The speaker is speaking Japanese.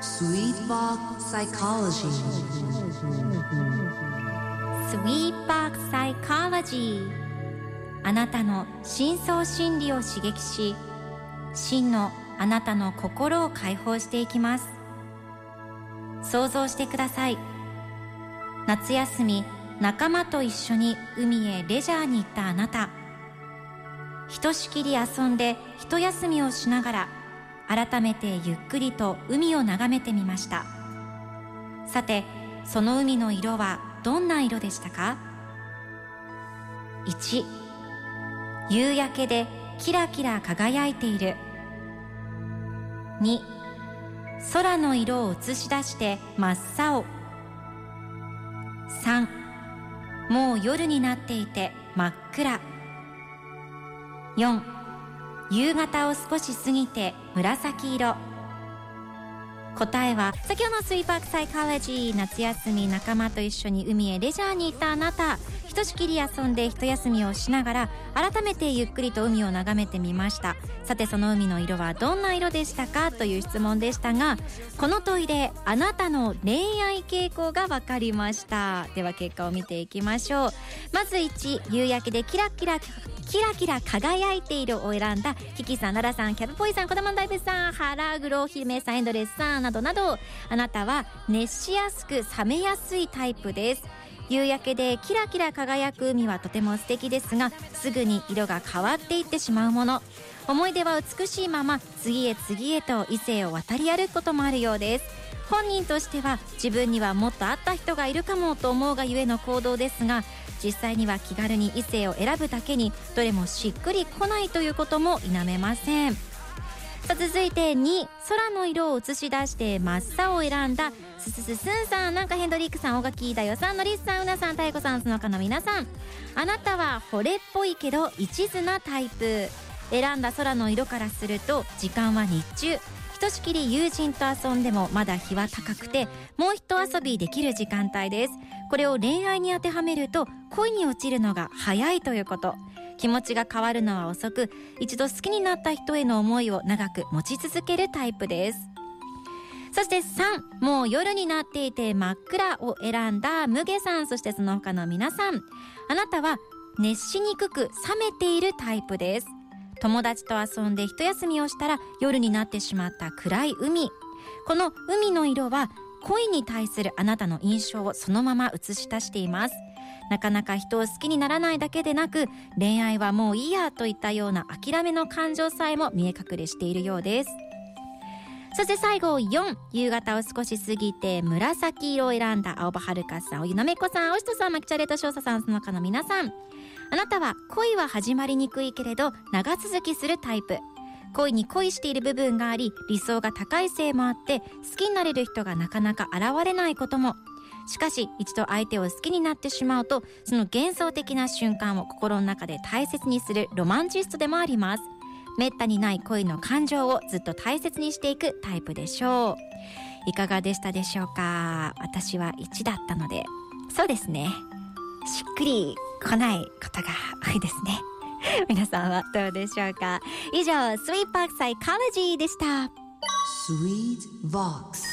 Sweetbox Psychology. Sweetbox Psychology. あなたの深層心理を刺激し真のあなたの心を解放していきます。想像してください。夏休み仲間と一緒に海へレジャーに行ったあなた。ひとしきり遊んで一休みをしながら改めてゆっくりと海を眺めてみました。さてその海の色はどんな色でしたか？1夕焼けでキラキラ輝いている。2空の色を映し出して真っ青。3もう夜になっていて真っ暗。4夕方を少し過ぎて紫色。答えは先ほどのスイーパークサイカロジー夏休み仲間と一緒に海へレジャーに行ったあなた。ひとしきり遊んで一休みをしながら改めてゆっくりと海を眺めてみました。さてその海の色はどんな色でしたか？という質問でしたがこの問いであなたの恋愛傾向が分かりました。では結果を見ていきましょう。まず1夕焼けでキラキラキラキラ輝いているを選んだキキさん、ララさん、キャブポイさん、コダマンダイブさん、ハラグロ姫さん、エンドレスさん。などなどあなたは熱しやすく冷めやすいタイプです。夕焼けでキラキラ輝く海はとても素敵ですがすぐに色が変わっていってしまうもの。思い出は美しいまま次へ次へと異性を渡り歩くこともあるようです。本人としては自分にはもっと会った人がいるかもと思うがゆえの行動ですが実際には気軽に異性を選ぶだけにどれもしっくりこないということも否めません。さあ続いて2空の色を映し出して真っ青を選んだ。すすすすんさんなんかヘンドリックさん大垣だよさんのりすさんうなさんたいこさんその他の皆さん。あなたは惚れっぽいけど一途なタイプ。選んだ空の色からすると時間は日中。ひとしきり友人と遊んでもまだ日は高くてもう一遊びできる時間帯です。これを恋愛に当てはめると恋に落ちるのが早いということ。気持ちが変わるのは遅く一度好きになった人への思いを長く持ち続けるタイプです。そして3もう夜になっていて真っ暗を選んだムゲさん。そしてその他の皆さん。あなたは熱しにくく冷めているタイプです。友達と遊んで一休みをしたら夜になってしまった暗い海。この海の色は恋に対するあなたの印象をそのまま映し出しています。なかなか人を好きにならないだけでなく恋愛はもういいやといったような諦めの感情さえも見え隠れしているようです。そして最後4夕方を少し過ぎて紫色を選んだ青葉はるかさん。おゆのめこさんおしとさんまきちゃれとしょうささんその他の皆さん。あなたは恋は始まりにくいけれど長続きするタイプ。恋に恋している部分があり理想が高いせいもあって好きになれる人がなかなか現れないことも。しかし一度相手を好きになってしまうとその幻想的な瞬間を心の中で大切にするロマンチストでもあります。めったにない恋の感情をずっと大切にしていくタイプでしょう。いかがでしたでしょうか？私は1だったので。そうですね。しっくり来ないことが多いですね。皆さんはどうでしょうか？以上スイーパークサイカロジーでした。Sweet Vox